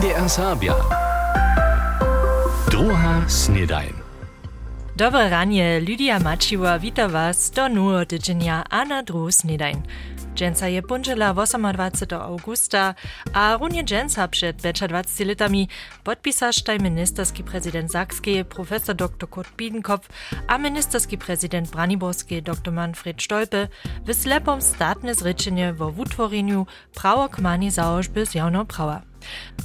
NDR Sabia. Droha Snedain. Dobro ranje, Lidija Mačiva, vita vas do nuodidženja Ana Dru Snedajn. Dżęca je punżela 28 augusta, a runie dżęca przed 20 litami podpisasz taj ministerski prezydent Sakski profesor dr Kurt Biedenkopf a ministerski prezydent Braniborski dr Manfred Stolpe w slepom statne zryczenie wo utworzeniu prawokmani założby zjawno prawa.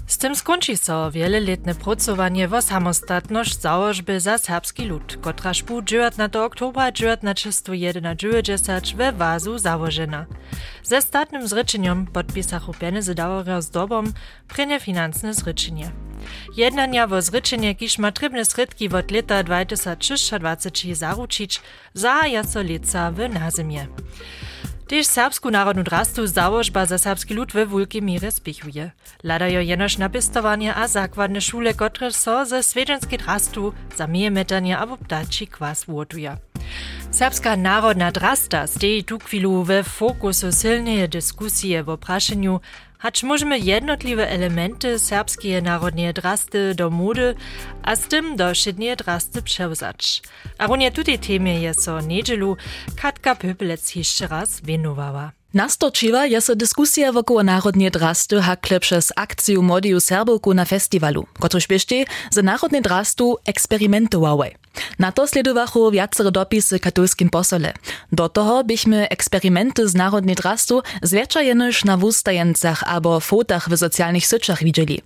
Z tym skończy so wieloletne pracowanie wo samostatność założby za serbski lud, kotraż bu 19 oktobra 1991 we Wazu założena. Ze statnym zryczeniem podpisachu pieniędzy dałoria z dobom prynie finansne zryczenie. Jednania wo zryczenie, kiż ma trybne sredki od leta 2023 zaručić, za jaco lica w nazimie. Tež serbsku narodnu drastu założba za serbski lud we wulkie mierze spichuje. Ladajo jenoż napistowanie a zakładne szule, które so ze swiedzenskiej drastu za miejemetanie abo ptaci kwas wotuje. Serbska narodna drasta stoi tu chwilu we fokusu silnej w opraszeniu, hacz możemy jednotliwe elementy serbskiej narodnej drasty do mody, a z tym do szydniej drasty przełzać. A runie tutaj temie je so niedzielu Katka Pöpelec jeszcze raz wienowała. Nastočiła je so dyskusja wokoło narodnie drasty hakle przez akciju Modiu Serbowku na festiwalu, kotryż bieście za narodnie drastu eksperymentowały. Na to sledowachu wiacere dopisy katolskim posole. Do toho byśmy eksperymenty z narodnie drastu zwiercza jenoż na wustajencach abo fotach w socjalnych syczach widzieli.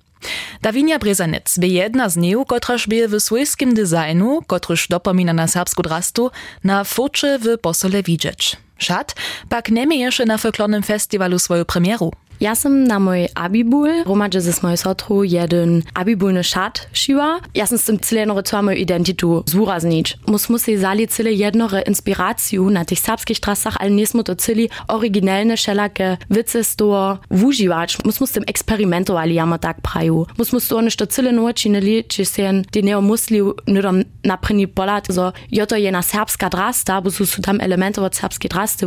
Dawinia Brezanec by jedna z nich, kotraż by w swojskim designu, kotryż dopomina na serbsku drastu, na focze w posole widzieć. Szat pak nie jeszcze na folklornym festiwalu swoją premieru. Ja sam na mój abibul, romadže ze mojej sotru jeden abibulny šat šiva. Ja sam s tym celeno cała moju identitu zúraznić. Mus musi zali cele jednore inspiraciju na tych serbskich trasach, ale nismo to celi originalne šelake vice z toho. Mus mus tym eksperimentovali, ja tak praju. Mus mus to nešto cele nočinili, či sen di neo musli nudom naprini polat, so jo to jedna serbska drasta, bo su tam elementy od serbskiej drasty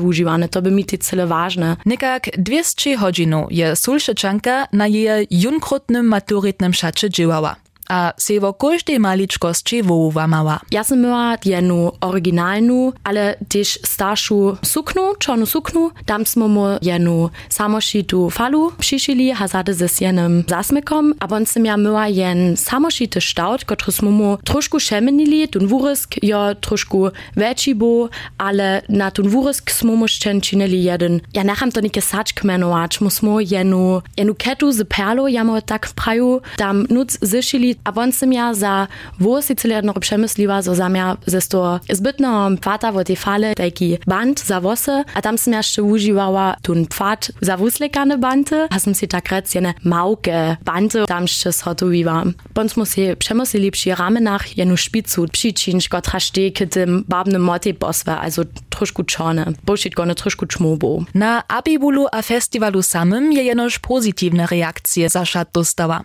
to by mi ti cele ważne. Nekak 200 hodzinów je Sulšečanka na jej junkrotnym maturitnym szacie działała. a sevo košte maličkosti vovamava. Ja sam imala jednu originalnu, ale tež staršu suknu, čornu suknu. Tam smo mu jednu samošitu falu přišili, hazade se s jenem zasmekom, a on sam ja imala jen samošite štaut, kotru smo mu trošku šemenili, tun vuresk jo trošku veći bo, ale na tun vuresk smo mu ščenčinili jeden. Ja necham to nike sačk menovač, mu jenu, jenu ketu z perlo, ja mu tak praju, tam nuc zišili a on se ja za vôsi celérno přemyslíva, zo za mňa zesto zbytno pfata vo tej fale taký band za vose a tam som ja ešte užívala tún pfat za vúslekané bante a som si tak recene mauke bante tam ešte zhotovíva. Pon sme si přemyslili pri ramenách jenú špicu příčinčko traštie k tým bábnym moty posve, also trošku čone, pošitko gut čmobo. Na Abibulu a festivalu samym je jenož pozitívne reakcie zašat dostała.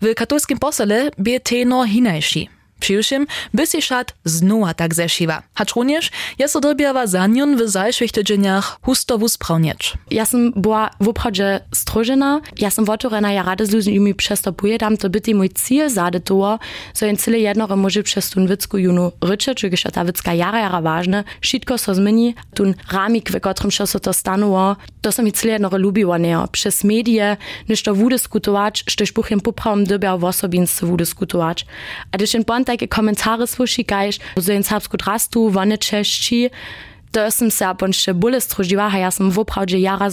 Will katorskim posele bi je eh te. Přiwšim by si šat znowa tak zeszywa. Hacz również jest odrobiała zanion w zajszych tydzieniach husto wusprawnieć. Ja sam była w obchodzie strożena, ja sam wotorena, ja rady z ludźmi przestępuję, tam to byty mój cel zade to, so jen cyle jednore może przez tun wycku junu rycze, czy gdyż ta wycka jara jara ważne, wszystko so zmieni, tun ramik, w którym się so to stanuło, to som mi cyle jednore lubiło, nie, przez medie, niż to wudyskutować, sztyż buchem poprawom dobiał w osobinstwie wudyskutować. A gdyż jen takie komentary słyszikajsz, że in serbsku drastu, wone czeszci, to jestem se bonšte bole struživa, a ja sam woprawdzie jara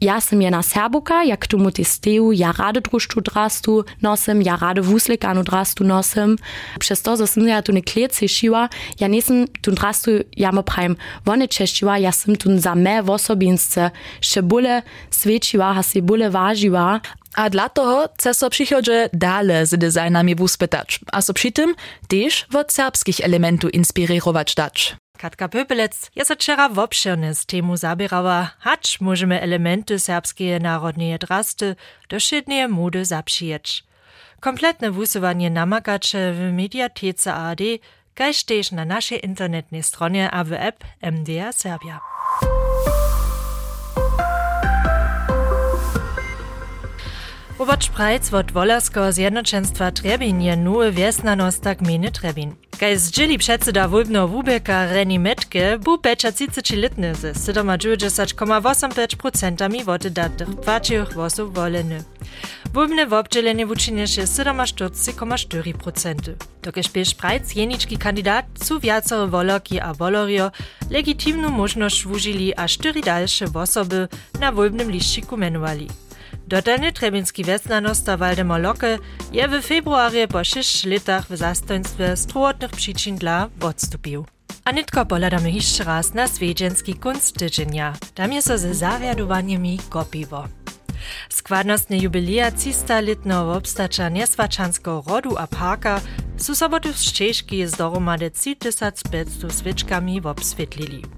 ja sam jedna serbuka, jak tomu testeju, ja rade druszczu drastu nosem, ja rade wuslekanu drastu nosem. Przez to, że sam ja tu ne klece šiła, ja nisem tu drastu jamo prajem wone češčiła, ja sam tu za me w osobinstce, še bole svečiła, a se bole wažiła, a dla toho chce so przychodzie dale z designami wuspytać, a so przy tym też od serbskich elementów inspirować dać. Katka Pöpelec je so wczera wobširne z temu zabierała, hacz możemy elementy serbskie narodnej drasty do szydnej mody zapřijeć. Kompletne wusowanie namakacze w mediatece AD, kaž tež na naszej internetnej stronie a w app MDR Serbia. Robert Spreitz wot Wolarskiego Zjednoczeństwa Trebin je nowy wiesnanostak gminy Trebin. Kaj zdzieli przedseda wólbno wubeka Reni Metke, bu pecza 30-letny ze 7,85% woty datych płacich wosów woleny. Wólbne wobdzielenie wuczyniesze 47,4%. Dokeż pies Spreitz jeniczki kandidat su wiacore wolorki a wolorio legitimną możność wuzili a cztery dalsze wosoby na wólbnym liściku menowali. Dotalny trebinski westnanosta Waldemar Locke je w februarie po 6 latach w zastoństwie zdrowotnych przyczyn dla odstąpił. A nitko poladamy jeszcze raz na swiedzenski kunst tydzienia. Tam jest ze zawiadowaniami kopiwo. Składnostne jubilia 300 letnego obstacza nieswaczanskiego rodu a parka su sobotu w Szczeżki z doromady 3500 sweczkami obswietlili.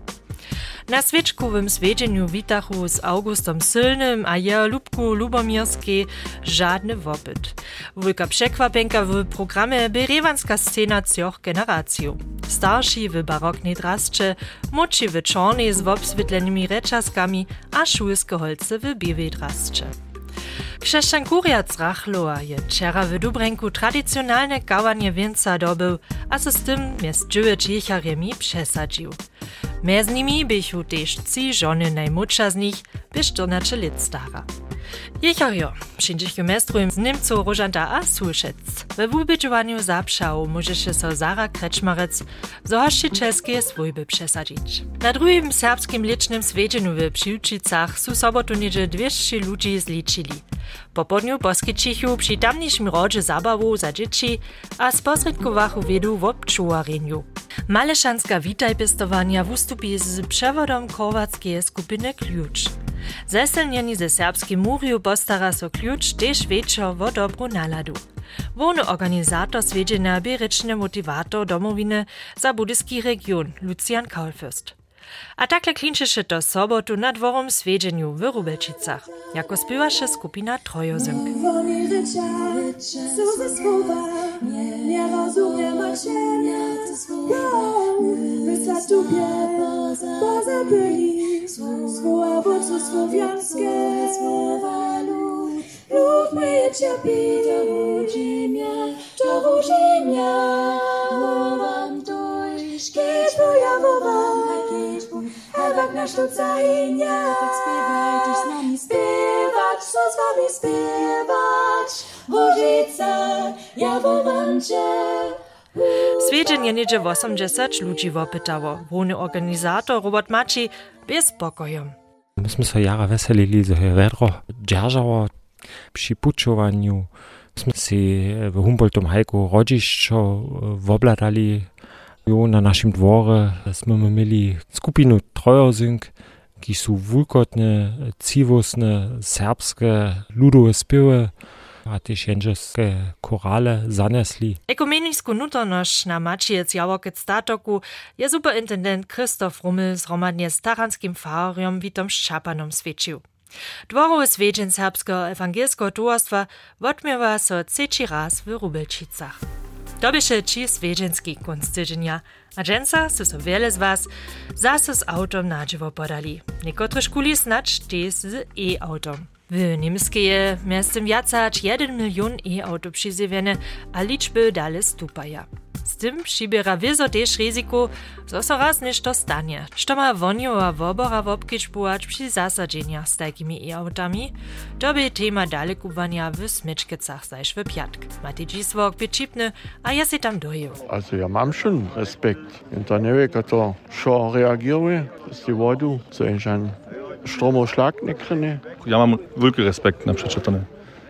Na swečkovym svedźeniu witachu z Augustom Sylnym a jeho Lubku Lubomirskiej żadny wopyt. Wulka przekwapenka w programie by rewanska scena cioch generacjów. Starsi w baroknej drascze, młodsi w czornej z obswietlonymi reczaskami, a szulskie holce w białej drascze. Krzeszczan Kuriac Rachloa je wczera w Dubrenku tradycjonalne gałanie więca dobył, a z tym miast dziewięć jecharemi przesadził. Mez nimi bychu też trzy żony najmłodsza z nich, by 14 lat stara. Jechario, przyjdziecie mestrujem z Niemców Rożanta a Sulszec. We wubydżowaniu zapszał może się so Zara Kreczmarec, zohaście czeskie swójby przesadzić. Na drugim serbskim licznym swiedzieniu w Przyłczycach su sobotu niedzie 200 ludzi zliczyli. Po podniu poskyčichu przy tamniejszym rodzie zabawu za dzieci, a sposredkowachu wiedu w obczuwareniu. Maleszanska witaj pestowania wystąpi z przewodem korwackiej skupiny Klucz. Zeselnieni ze serbskim muriu postara so Klucz też wieczor wo dobru naladu. Wony organizator swiedzienia bieryczny motivator domowiny za region Lucian Kaulfürst. A takle klinczysze to sobotu na dworom swiedzieniu w Rubelčicach, jako skupina Trojozynk. Nie rozumiem słowa wodzu słowiańskie, słowa lud. Lud myje cierpi, to budzi mnie, to budzi mnie. Mowam dojść, kiedyś boja wowa, ewak na sztuca i nie. Tak z nami śpiewać, co z wami śpiewać. Hožica, ja wowam cię. Swiedźenie niedzie 80 ludzi wopytało. Wony organizator Robert Maci bez spokoju. Myśmy się jara weselili, że wiadro dzierżało przy puczowaniu. Myśmy się w Humboldtom hajku rodziszczo wobladali. Jo, na naszym dworze jsme mieli skupinu trojozynk, ki są wulkotne, ciwosne, serbskie, ludowe spiewy a też jędrzeskie korale zanesli. Ekumenisku nutoność na Maciec Jałokec statoku je superintendent Christoph Rummel zhromadnie z taranskim farorium Witom Szczapanom świecił. Dworowe swiedzień serbskiego ewangelskiego towarstwa odmiewa so trzeci raz w Rubelčicach. To byše či svedženski kunst tydzienia, a so wiele z was zase z autom nadživo podali. Niekotre škuli snacz też z e-autom. W niemskie miastem jacać 1 milion e-auto przyzywiene, a liczby dalej stupają. Z tym przybiera wieso też ryzyko, że so raz nešto stanie, što ma woniowa wobora wobkiczbować przy zasadzeniach z takimi e-autami, to by tema dalekuwania w smyczkicach zaś w piatk. Mati dziswok przyczipny, a ja się tam. Also ja mam schon respekt. I to nie wiem, to schon reaguje, z tej wodu, co Stromoschlag nekryny. Ja mam wielki respekt na przeczytane.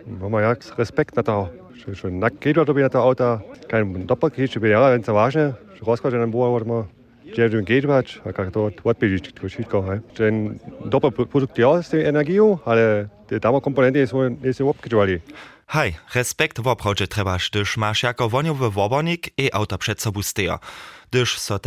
Mam jak respekt na to, że że na kiedy to to auto, kein doppelkieć, by ja, więc ważne, że rozkład na było, ma gdzie du geht wać, a jak to to wszystko. Ten doppelprodukcja z tej energią, ale te damo komponenty są nie są obkiczowali. Hej, respekt woprawdźe trebaš, gdyż masz jako woniowy wobornik i auto przed sobą steja. Gdyż so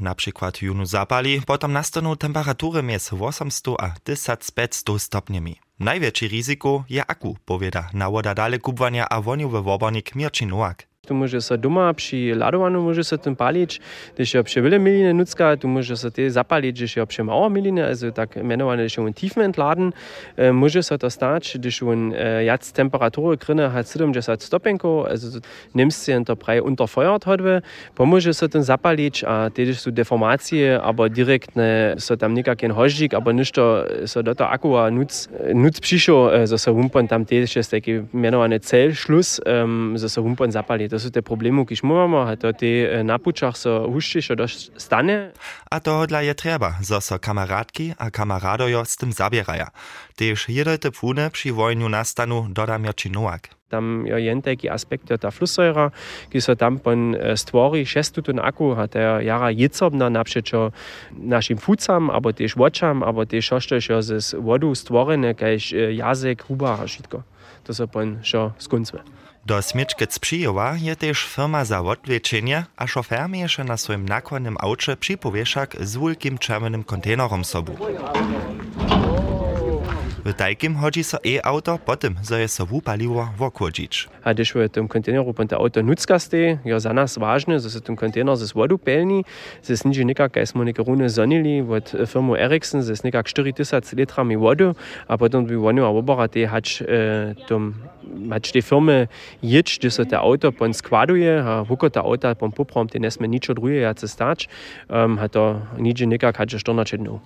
na przykład junu zapali, potem nastaną temperatury między 800 a 1500 stopniami. Największe ryzyko je aku, powiada nawoda dale kubwania a woniowy wobornik Mirczy Nowak. Tu może się doma przy ladowaniu może się tym palić, gdyż je przy wiele miliny nucka, tu może się te zapalić, gdyż je przy mało miliny, also tak mianowane, gdyż on tiefem entladen, äh, może się to stać, gdyż on äh, jac temperatury kryne hat 70 stopenko, also nimmst się to praj unterfeuert hodwe, pomoże się tym zapalić, a tedy są deformacje, aber direkt ne, so tam nikakin hożdzik, aber nicht to, so do to akua nuc, nuc przyszło, so se humpon tam też jest taki mianowane celschluss, um, so se humpon zapalić. To sú tie problémy, keď máme, a to tie na pučach so huščišo dosť stane. A tohodla je treba, zo so kamarátky a kamarádojo s tym zabieraja. Tež jedete pune przy wojniu nastanu dodam Joči Nowak. Tam je jen taki aspekt ta flussäura, ki so tam pon stvori šestutun aku, a ta jara jicobna napřečo našim fucam, abo tež vočam, abo tež oštošo z vodu stvorene, kajž jazyk, huba a šitko. To so pon šo skuncme. Do Smiečkec Přijowa je też firma za odwieczenie, a szofer miesze na swoim nakładnym aucie przypowieszak z wielkim czerwonym kontenerom sobu. W takim chodzi so e-auto potem, zo je so wupaliło wokłodzić. A gdyż w tym konteneru pan te auto nutzka ste, ja za nas ważne, że ten kontener ze wodu pelni, ze niczy nikak, jak smo nekarune zonili od firmu Ericsson, ze nikak 4000 litrami wodu, a potem by wonu a obora te hać tom hać te firmy jedź, gdy so te auto pan składuje, a wuko te auta pan poprom, te nesme niczo druje, jak se stać, um, to niczy nikak hać 14 dnów.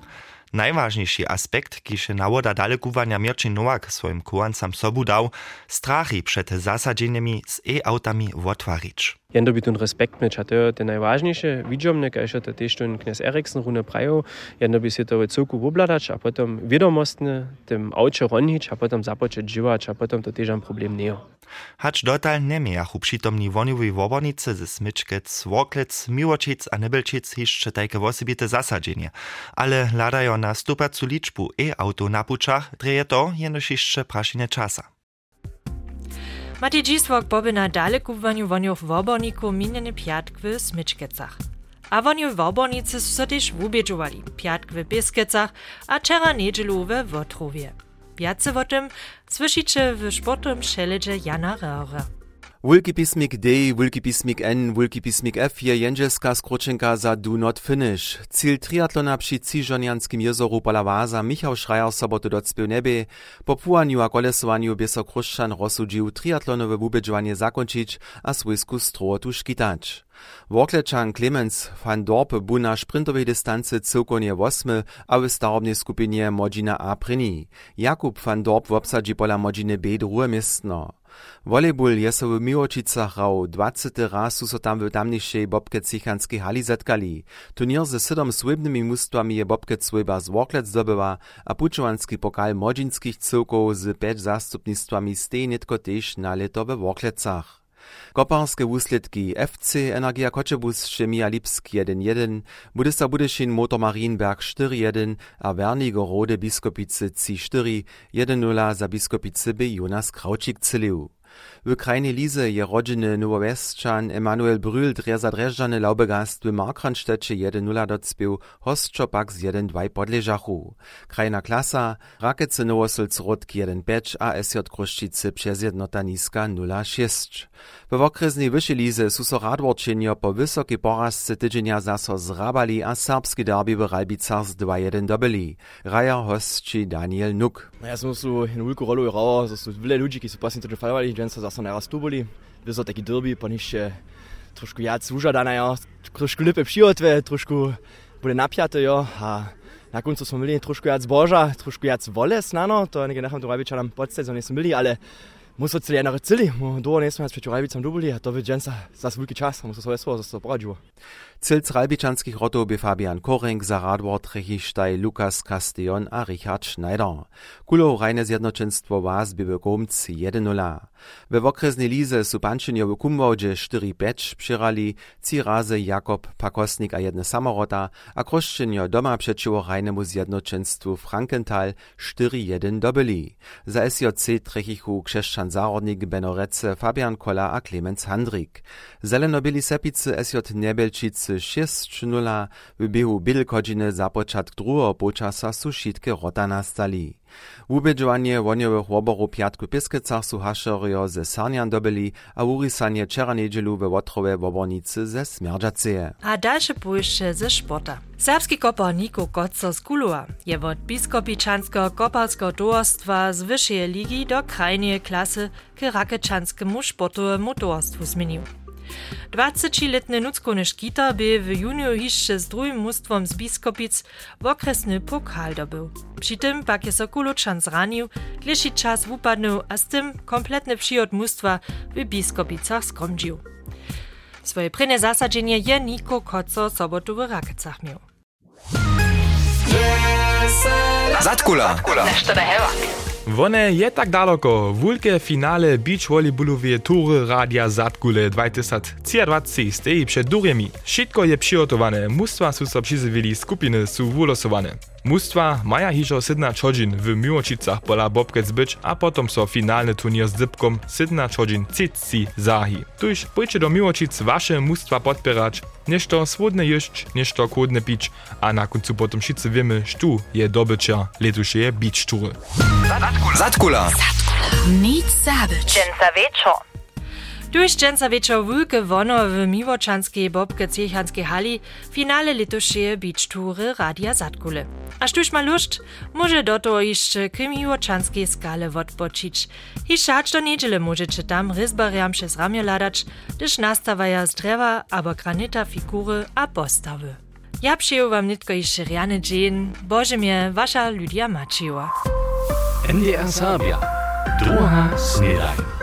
Najważniejszy aspekt, kiż nawoda dalekuwania Mirczyn Nowak swoim kułancam sobu dał, strachy przed zasadzeniami z e-autami wotwarić. Jendo by ten respekt mieć, a to je najważniejsze. Widziomne, że to też ten knes Eriksen runę prajo, jendo by się to cuku wobladać, a potem wiadomostne tym aucie ronić, a potem zapocząć żywać, a potem to też problem nie. Hacz dotal nie miachu przytomni woniowej wobornicy ze Smyczkec, Woklec, Miłočic a Nebelčic jeszcze takie osobite zasadzenie. Ale ladają na stupacu liczbu e-auto na puczach, dreje to jenoż jeszcze praszenie czasa. Mati Dziswok boby na dalekúvaniu voniów w oborniku miniony piatk w Smyczkecach. A woniu w obornicy so też wubiedżowali piatk w Bieskecach, a czera niedzielu w Wotrowie. Wiace o tym słyszycie w sportowym szeledzie Jana Röhre. Wilkipismic D, Wilkipismic N, Wilkipismic F je jenžeska skročenka za Do Not Finish. Cilj triatlona při Cižonjanskim jezoru Palavaza Michał Schreier sobotu docpil nebe. Po půaniu a kolesovanju by so Kruščan rozsudžił triatlonowe vůbečovanie zakončić a svojsku strotu škytač. Voklečan Clemens van Dorpe bu na sprintovej distance cyłkonie wosmy, a w starobnej skupinie Modzina A. Jakub van Dorp w obsadzi pola Modziny B drugie miestno. Volejbol je sa v Miločicach rav 20. raz sú so tam v tamnejšej Bobke Cichanskej hali zatkali. Turnier ze sedom svojbnými mústvami je Bobke Cvojba z Woklec zdobila a pučovanský pokal modžinských civkov z 5 zástupníctvami steje netko tiež na leto ve Woklecach. Koparskie wusledki FC Energia Koczebus Chemia Lipsk 1-1, Budista Budešin Motor Marienberg 4-1 a Werniger Rode Biskopice C4 1-0 za Biskopice B Jonas Kraučik celił. W krajnej lize je rodziny Nowowestczan Emanuel Brühl dreza dreżdżany laubegast w Markranstedcie 1-0 docpił, hostczo pak z 1-2 podleżachu. Krajna klasa, Rakece Nowosylc Rodk 1-5 a SJ Kruszczycy przez jednota niska 0-6. W okresnej wyższej lize su so po wysokiej porazce tydzienia zaso zrabali a serbski derby w Ralbicach z 2-1 dobyli. Raja hostči Daniel Nuk. Ja som su in ulku rolu hrao, so su vile ľudí, ki su to defajovali, so da so ne rastuboli, viso taki drbi, pa niš še trošku jad sužadana, jo, trošku lepe pšijotve, trošku bude napjate, jo, a na koncu smo imeli trošku jad zboža, trošku jad vole snano, to nekaj naham do Rabiča nam podstezno nismo imeli, ale muso celi ena recili, do nismo jaz preču Rabicam dubili, a to bi dženca za svulki čas, muso svoje svoje, za svoje poradživo. Cilc Ralbičanskih rotov bi Fabian Koring, Zaradwort Rechisztaj, Lukas Castillon a Richard Schneider. Kulo reine zjednoczynstwo was by 1-0. We okresnej lize su pančenjo w Kumwodzie 4-5 przyrali, ci razy Jakob Pakosnik a jedne samorota, a kroszczenjo doma przeciwo rajnemu zjednoczenstwu Frankenthal 4-1 dobyli. Za SJC Trechichu Krzeszczan Zarodnik, Benorece, Fabian Kola a Clemens Handrik. Zelenobyli Sepicy SJ Nebelčice 6-0, w biehu Bydlkodziny za początek drugiego počasa su rota nastali. Ubedžovanie vonjowych łoborów piatku Piskecach su hašerio ze Sarnian dobili, a urisanie czera niedzielu we Łotrowe wobornicy ze Smerdżaceje. A dalsze pójście ze sporta. Serbski kopar Niko Koco z Kulua je od biskopiczanskiego koparskiego towarstwa z ligi do krajnej klasy k rakečanskemu sportowemu towarstwu zmienił. 20-letny Nuckony Szkita by w juniu jeszcze z drugim mustwom z Biskopic w okresny pokal dobył. Przy tym pak je so Kuluczan zranił, dlejszy czas wupadnął, a z tym kompletny przyjot mustwa w Biskopicach skromdził. Swoje prynne zasadzenie je Niko Koco sobotu w Rakecach miał. Zatkula. Nešto da heva. Wone je tak daleko. Wulke finale beach volleyballowe tury Radia Zatkule 2023 stoi przed duremi. Wszystko je przygotowane. Mustwa su so przyzywili, skupiny wylosowane. Mustwa maja hižo sidna čodžin w Miłočicach pola Bobkec być, a potom so finalny turnier z Zypkom sidna čodžin Cici zahi. Tuž pójdzie do Miłočic wasze mustwa podpierać, nešto swodne jeść, nešto kłodne pić, a na końcu potom wszyscy wiemy, sztu je dobycza letušeje beach tury. Zatkula. Nic zabić. Dżęca dżęca wieczor wulke wono w Miłoczanskiej Bobke Ciechanskiej hali finale letošeje beach tury Radia Zatkule. A sztuż ma lust, może do to jeszcze k skale odpoczyć. I szacz do niedziele możecie tam ryzbariam przez ramię ladać, gdyż nastawaja z drzewa albo granita figury a postawy. Ja przyjął wam nitko jeszcze riany dzień, Boże mnie, wasza Lydia Macieła. NDR Sabia. Druga Snedajn.